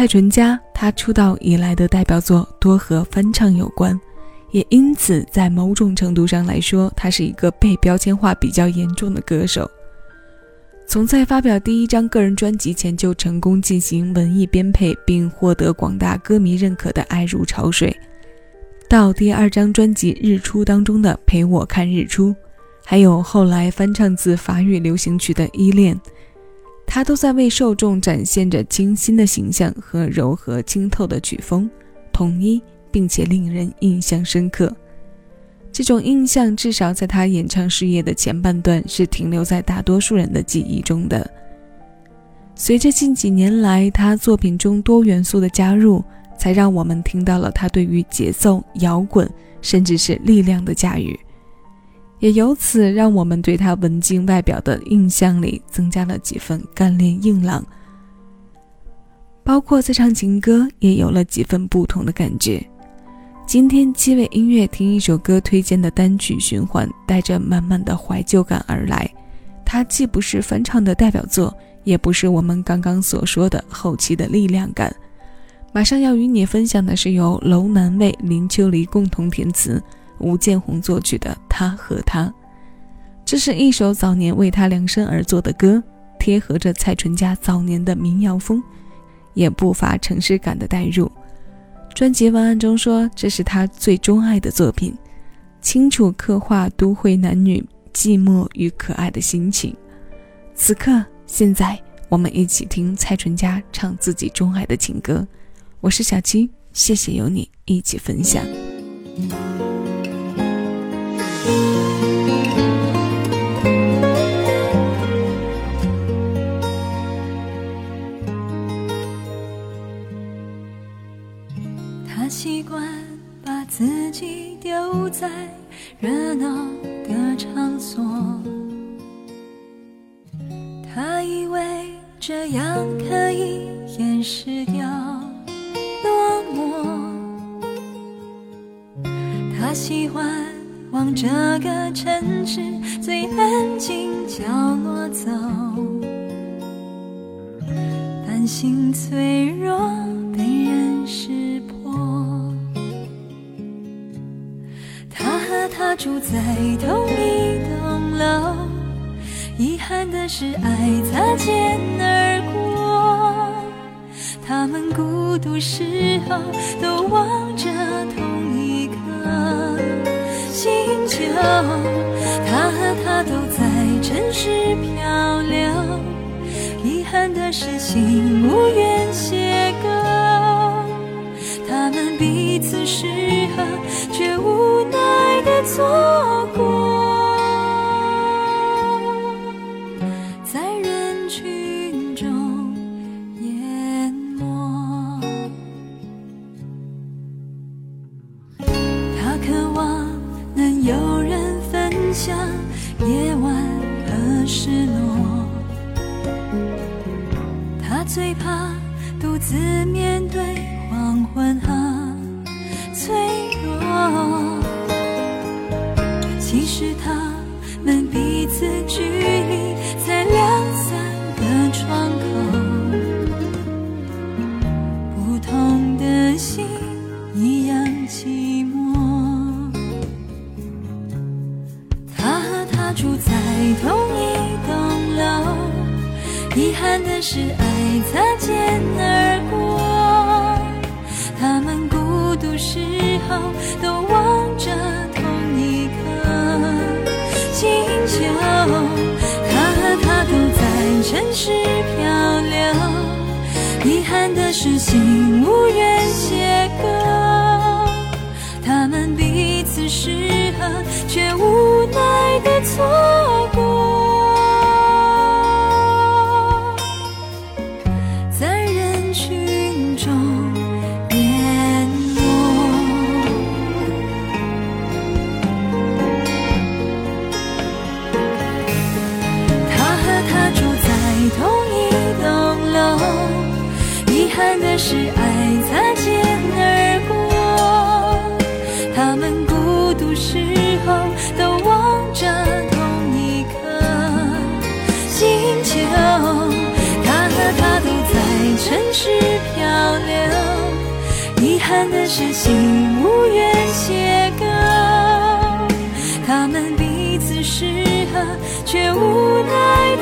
蔡淳佳，他出道以来的代表作多和翻唱有关，也因此在某种程度上来说，他是一个被标签化比较严重的歌手。从在发表第一张个人专辑前就成功进行文艺编配，并获得广大歌迷认可的《爱如潮水》，到第二张专辑《日出》当中的《陪我看日出》，还有后来翻唱自法语流行曲的《依恋》，他都在为受众展现着清新的形象和柔和清透的曲风，统一并且令人印象深刻。这种印象至少在他演唱事业的前半段是停留在大多数人的记忆中的。随着近几年来他作品中多元素的加入，才让我们听到了他对于节奏、摇滚甚至是力量的驾驭，也由此让我们对他文静外表的印象里增加了几分干练硬朗，包括在唱情歌也有了几分不同的感觉。今天七位音乐听一首歌推荐的单曲循环，带着满满的怀旧感而来。它既不是翻唱的代表作，也不是我们刚刚所说的后期的力量感。马上要与你分享的是由楼南卫、林秋离共同填词，吴建宏作曲的《他和他》。这是一首早年为他量身而作的歌，贴合着蔡淳佳早年的民谣风，也不乏城市感的代入。专辑文案中说，这是他最钟爱的作品，清楚刻画都会男女寂寞与可爱的心情。此刻，现在，我们一起听蔡淳佳唱自己钟爱的情歌。我是小七，谢谢有你一起分享。习惯把自己丢在热闹的场所，他以为这样可以掩饰掉落寞。他喜欢往这个城市最安静角落走，担心脆弱住在同一栋楼，遗憾的是爱擦肩而过。他们孤独时候都望着同一颗星球。他和她都在城市漂流，遗憾的是心无缘邂逅。他们彼此适合，却无自面对黄昏和脆弱。其实他们彼此距离才两三个窗口，不同的心一样寂寞。他和她住在遗憾的是爱擦肩而过。他们孤独时候都望着同一颗星球，他和她都在城市漂流，遗憾的是心无遗憾的是爱擦肩而过。他们孤独时候都望着同一颗星球，他和她都在城市漂流。遗憾的是，心无缘邂逅。他们彼此适合，却无奈。